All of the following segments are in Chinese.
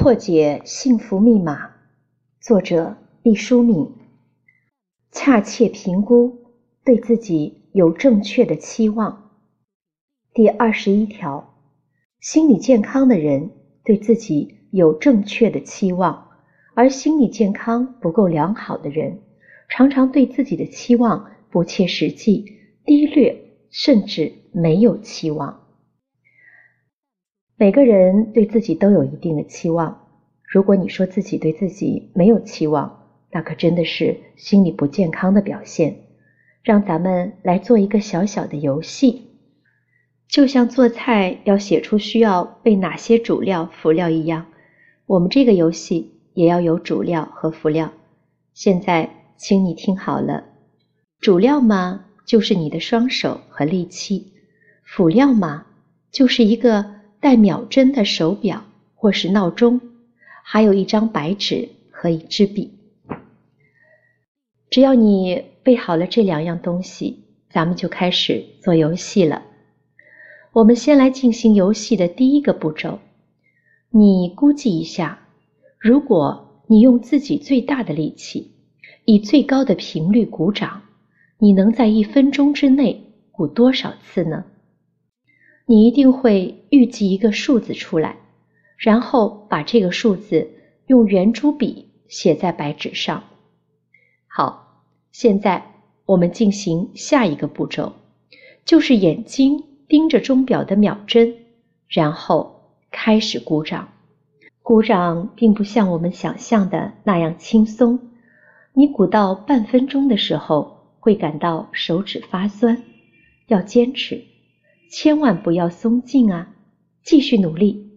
破解幸福密码，作者毕淑敏。恰切评估，对自己有正确的期望。第二十一条，心理健康的人对自己有正确的期望，而心理健康不够良好的人，常常对自己的期望不切实际、低劣，甚至没有期望。每个人对自己都有一定的期望。如果你说自己对自己没有期望，那可真的是心理不健康的表现。让咱们来做一个小小的游戏，就像做菜要写出需要备哪些主料、辅料一样，我们这个游戏也要有主料和辅料。现在，请你听好了，主料嘛，就是你的双手和力气；辅料嘛，就是一个。带秒针的手表或是闹钟，还有一张白纸和一支笔。只要你备好了这两样东西，咱们就开始做游戏了。我们先来进行游戏的第一个步骤。你估计一下，如果你用自己最大的力气，以最高的频率鼓掌，你能在一分钟之内鼓多少次呢？你一定会预计一个数字出来，然后把这个数字用圆珠笔写在白纸上。好，现在我们进行下一个步骤，就是眼睛盯着钟表的秒针，然后开始鼓掌。鼓掌并不像我们想象的那样轻松，你鼓到半分钟的时候会感到手指发酸，要坚持。千万不要松劲啊！继续努力。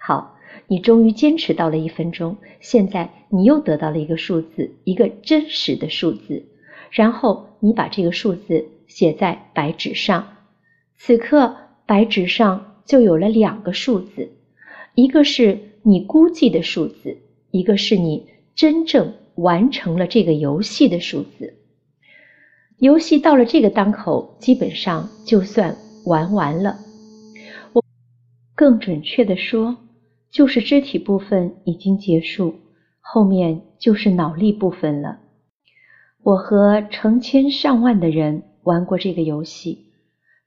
好，你终于坚持到了一分钟。现在你又得到了一个数字，一个真实的数字。然后你把这个数字写在白纸上。此刻白纸上就有了两个数字，一个是你估计的数字，一个是你真正完成了这个游戏的数字。游戏到了这个当口，基本上就算。玩完了，我更准确的说，就是肢体部分已经结束，后面就是脑力部分了。我和成千上万的人玩过这个游戏，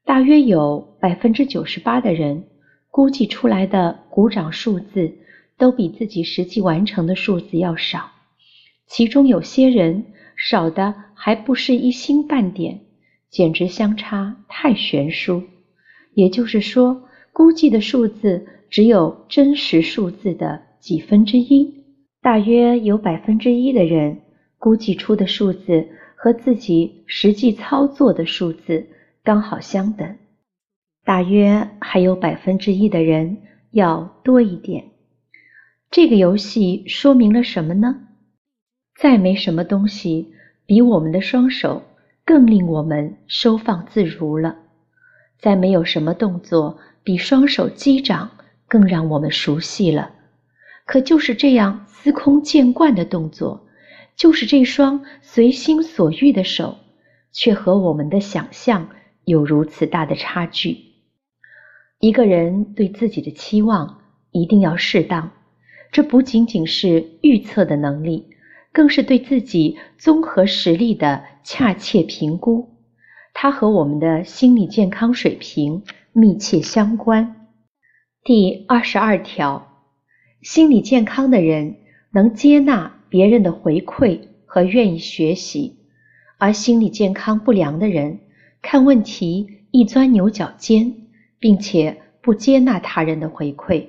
大约有百分之九十八的人估计出来的鼓掌数字都比自己实际完成的数字要少，其中有些人少的还不是一星半点。简直相差太悬殊，也就是说，估计的数字只有真实数字的几分之一。大约有百分之一的人估计出的数字和自己实际操作的数字刚好相等，大约还有百分之一的人要多一点。这个游戏说明了什么呢？再没什么东西比我们的双手。更令我们收放自如了。再没有什么动作比双手击掌更让我们熟悉了。可就是这样司空见惯的动作，就是这双随心所欲的手，却和我们的想象有如此大的差距。一个人对自己的期望一定要适当，这不仅仅是预测的能力。更是对自己综合实力的恰切评估，它和我们的心理健康水平密切相关。第二十二条，心理健康的人能接纳别人的回馈和愿意学习，而心理健康不良的人看问题一钻牛角尖，并且不接纳他人的回馈。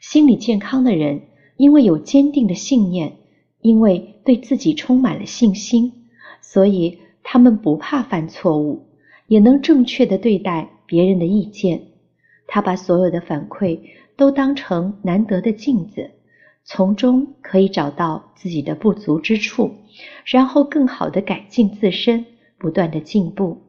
心理健康的人因为有坚定的信念。因为对自己充满了信心，所以他们不怕犯错误，也能正确的对待别人的意见。他把所有的反馈都当成难得的镜子，从中可以找到自己的不足之处，然后更好的改进自身，不断的进步。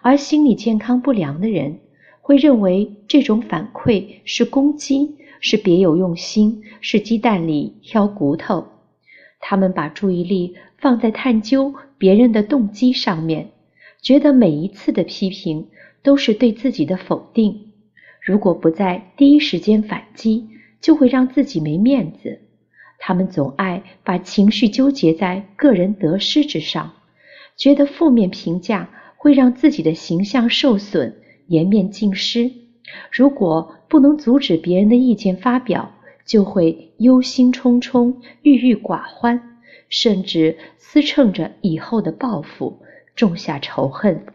而心理健康不良的人会认为这种反馈是攻击，是别有用心，是鸡蛋里挑骨头。他们把注意力放在探究别人的动机上面，觉得每一次的批评都是对自己的否定。如果不在第一时间反击，就会让自己没面子。他们总爱把情绪纠结在个人得失之上，觉得负面评价会让自己的形象受损、颜面尽失。如果不能阻止别人的意见发表，就会忧心忡忡、郁郁寡欢，甚至思忖着以后的报复，种下仇恨。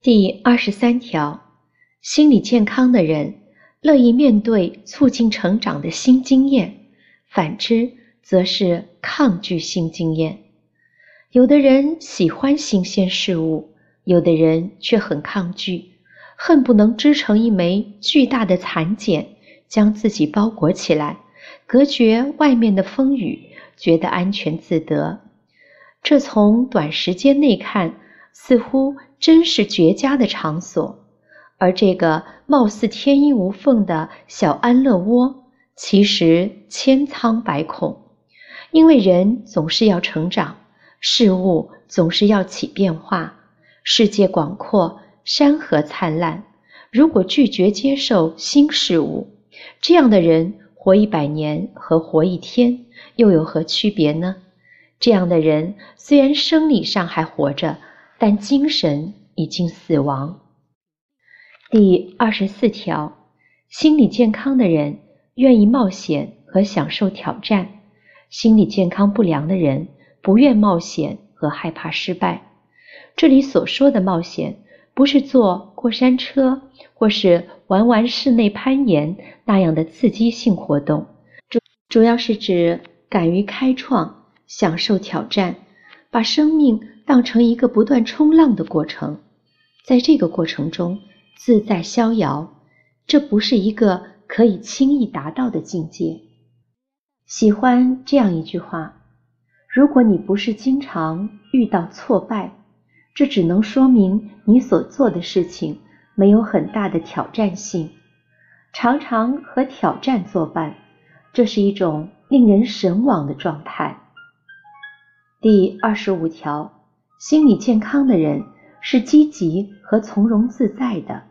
第二十三条，心理健康的人乐意面对促进成长的新经验，反之则是抗拒新经验。有的人喜欢新鲜事物，有的人却很抗拒，恨不能织成一枚巨大的蚕茧，将自己包裹起来，隔绝外面的风雨，觉得安全自得。这从短时间内看，似乎。真是绝佳的场所，而这个貌似天衣无缝的小安乐窝，其实千疮百孔。因为人总是要成长，事物总是要起变化，世界广阔，山河灿烂。如果拒绝接受新事物，这样的人活一百年和活一天又有何区别呢？这样的人虽然生理上还活着。但精神已经死亡。第二十四条，心理健康的人愿意冒险和享受挑战，心理健康不良的人不愿冒险和害怕失败。这里所说的冒险，不是坐过山车或是玩玩室内攀岩那样的刺激性活动，主主要是指敢于开创、享受挑战，把生命。当成一个不断冲浪的过程，在这个过程中自在逍遥，这不是一个可以轻易达到的境界。喜欢这样一句话：如果你不是经常遇到挫败，这只能说明你所做的事情没有很大的挑战性。常常和挑战作伴，这是一种令人神往的状态。第二十五条。心理健康的人是积极和从容自在的，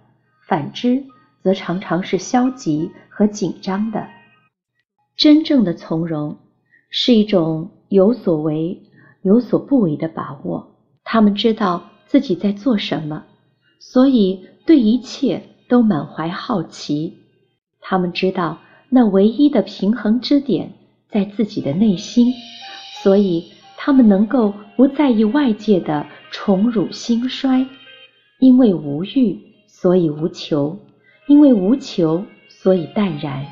反之则常常是消极和紧张的。真正的从容是一种有所为有所不为的把握。他们知道自己在做什么，所以对一切都满怀好奇。他们知道那唯一的平衡之点在自己的内心，所以。他们能够不在意外界的宠辱兴衰，因为无欲，所以无求；因为无求，所以淡然；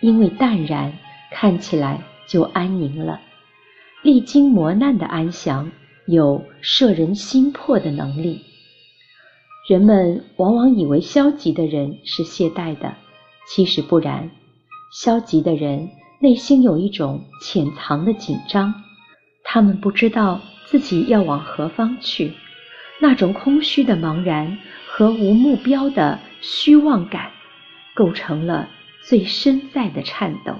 因为淡然，看起来就安宁了。历经磨难的安详，有摄人心魄的能力。人们往往以为消极的人是懈怠的，其实不然。消极的人内心有一种潜藏的紧张。他们不知道自己要往何方去，那种空虚的茫然和无目标的虚妄感，构成了最深在的颤抖。